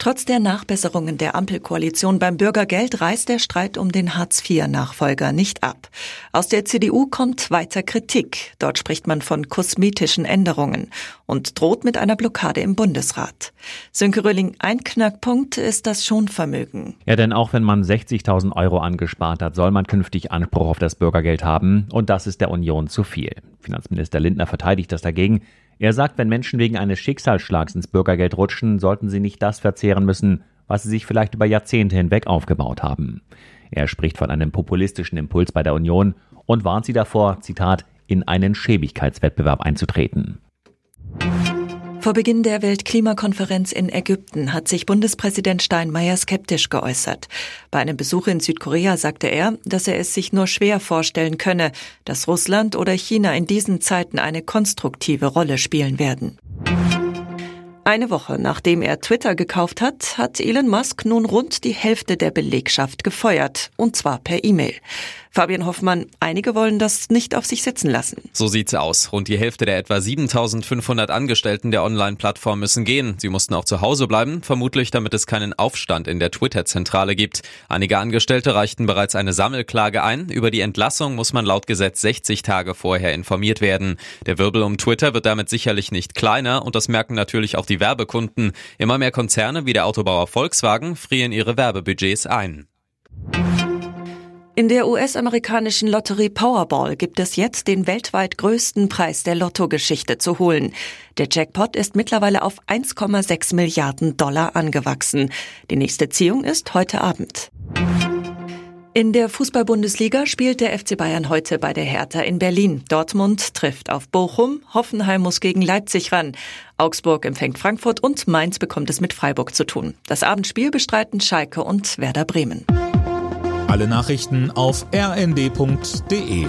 Trotz der Nachbesserungen der Ampelkoalition beim Bürgergeld reißt der Streit um den Hartz-IV-Nachfolger nicht ab. Aus der CDU kommt weiter Kritik. Dort spricht man von kosmetischen Änderungen und droht mit einer Blockade im Bundesrat. Sönke Röhling, ein Knackpunkt ist das Schonvermögen. Ja, denn auch wenn man 60.000 Euro angespart hat, soll man künftig Anspruch auf das Bürgergeld haben. Und das ist der Union zu viel. Finanzminister Lindner verteidigt das dagegen. Er sagt, wenn Menschen wegen eines Schicksalsschlags ins Bürgergeld rutschen, sollten sie nicht das verzehren müssen, was sie sich vielleicht über Jahrzehnte hinweg aufgebaut haben. Er spricht von einem populistischen Impuls bei der Union und warnt sie davor, Zitat, in einen Schäbigkeitswettbewerb einzutreten. Vor Beginn der Weltklimakonferenz in Ägypten hat sich Bundespräsident Steinmeier skeptisch geäußert. Bei einem Besuch in Südkorea sagte er, dass er es sich nur schwer vorstellen könne, dass Russland oder China in diesen Zeiten eine konstruktive Rolle spielen werden. Eine Woche nachdem er Twitter gekauft hat, hat Elon Musk nun rund die Hälfte der Belegschaft gefeuert, und zwar per E-Mail. Fabian Hoffmann, einige wollen das nicht auf sich sitzen lassen. So sieht's aus. Rund die Hälfte der etwa 7500 Angestellten der Online-Plattform müssen gehen. Sie mussten auch zu Hause bleiben, vermutlich damit es keinen Aufstand in der Twitter-Zentrale gibt. Einige Angestellte reichten bereits eine Sammelklage ein. Über die Entlassung muss man laut Gesetz 60 Tage vorher informiert werden. Der Wirbel um Twitter wird damit sicherlich nicht kleiner und das merken natürlich auch die Werbekunden. Immer mehr Konzerne wie der Autobauer Volkswagen frieren ihre Werbebudgets ein. In der US-amerikanischen Lotterie Powerball gibt es jetzt den weltweit größten Preis der Lottogeschichte zu holen. Der Jackpot ist mittlerweile auf 1,6 Milliarden Dollar angewachsen. Die nächste Ziehung ist heute Abend. In der Fußball-Bundesliga spielt der FC Bayern heute bei der Hertha in Berlin. Dortmund trifft auf Bochum, Hoffenheim muss gegen Leipzig ran. Augsburg empfängt Frankfurt und Mainz bekommt es mit Freiburg zu tun. Das Abendspiel bestreiten Schalke und Werder Bremen. Alle Nachrichten auf rnd.de